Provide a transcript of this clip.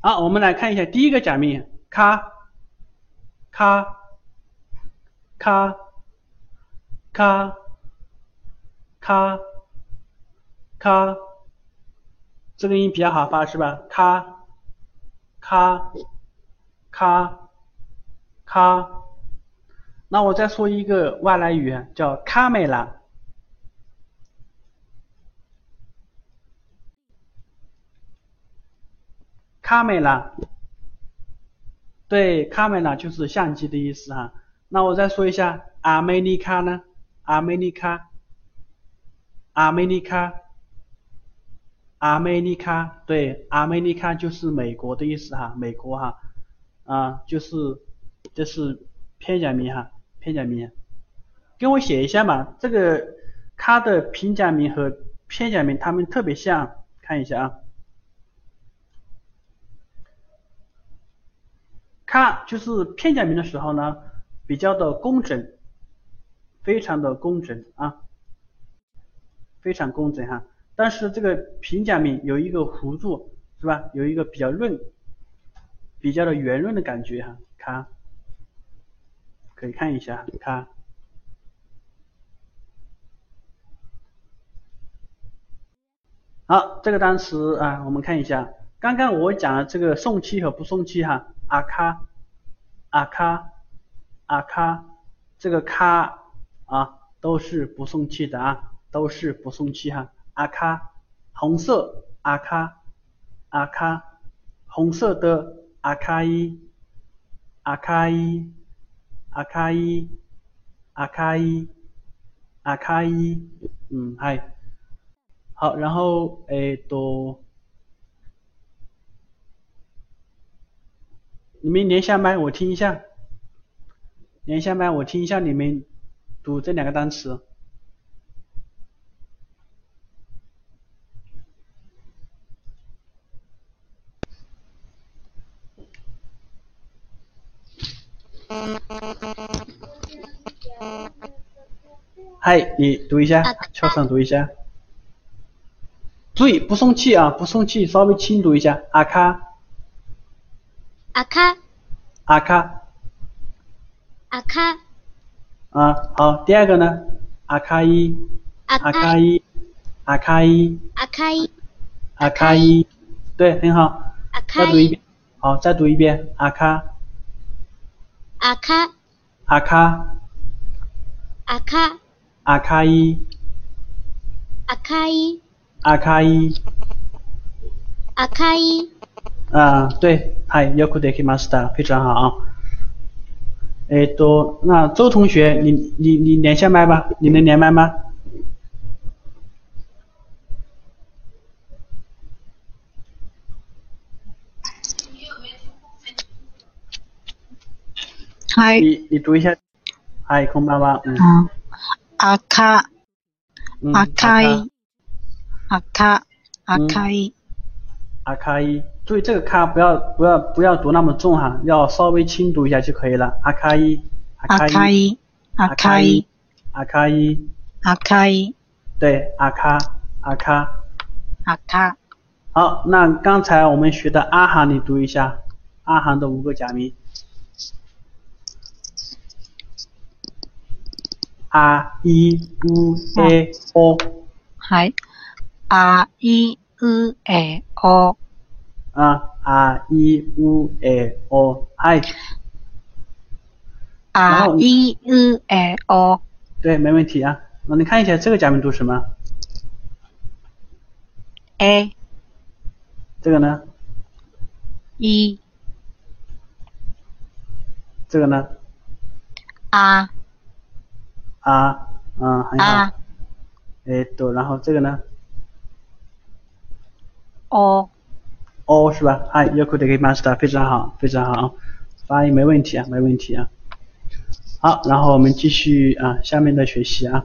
好，我们来看一下第一个假名，咔，咔，咔，咔，咔，咔，这个音比较好发是吧？咔，咔，咔，咔。那我再说一个外来语，叫卡梅拉。卡梅拉，对，卡梅拉就是相机的意思哈。那我再说一下，阿美尼卡呢？阿美尼卡，阿美尼卡，阿美尼卡，对，阿美尼卡就是美国的意思哈，美国哈，啊，就是这是片假名哈。片假名，跟我写一下嘛。这个它的平假名和片假名它们特别像，看一下啊。它就是片假名的时候呢，比较的工整，非常的工整啊，非常工整哈。但是这个平假名有一个弧度，是吧？有一个比较润，比较的圆润的感觉哈，看。可以看一下，看。好，这个单词啊，我们看一下。刚刚我讲了这个送气和不送气哈，阿卡，阿卡，阿卡，这个卡啊都是不送气的啊，都是不送气哈。阿卡，红色，阿卡，阿卡，红色的阿卡伊，阿卡伊。阿卡伊，阿卡伊，阿卡伊，嗯，嗨，好，然后诶，都，你们连下麦，我听一下，连下麦，我听一下你们读这两个单词。嗨，你读一下，悄声读一下。注意不送气啊，不送气，稍微轻读一下。阿卡，阿卡，阿卡，阿卡。啊，好，第二个呢？阿卡伊，阿卡伊，阿卡伊，阿卡伊，阿卡伊，对，很好。再读一遍，好，再读一遍。阿卡，阿卡，阿卡，阿卡。阿卡伊，阿卡伊，阿卡伊，阿卡伊，啊，对，嗨，よくできました，非常好啊。哎，都，那周同学，你你你连下麦吧，你能连麦吗？嗨。你你读一下，嗨，空爸爸，嗯。阿卡，阿卡伊，阿卡，阿卡伊，阿卡伊， 注意这个咖不要不要不要读那么重哈，要稍微轻读一下就可以了。阿卡伊，阿卡伊，阿卡伊，阿卡伊，阿卡伊，对，阿卡，阿卡，阿卡。好，那刚才我们学的阿行你读一下，阿行的五个假名。a i u e o，係 a i u e o，啊 a i u e o，係 a i u e o，对，没问题啊。那你看一下这个假名读什么？a，这个呢一这个呢啊。啊，嗯，很好。哎，对，然后这个呢？o。哦是吧？嗨，you could get master，非常好，非常好，发音没问题啊，没问题啊。好，然后我们继续啊，下面的学习啊。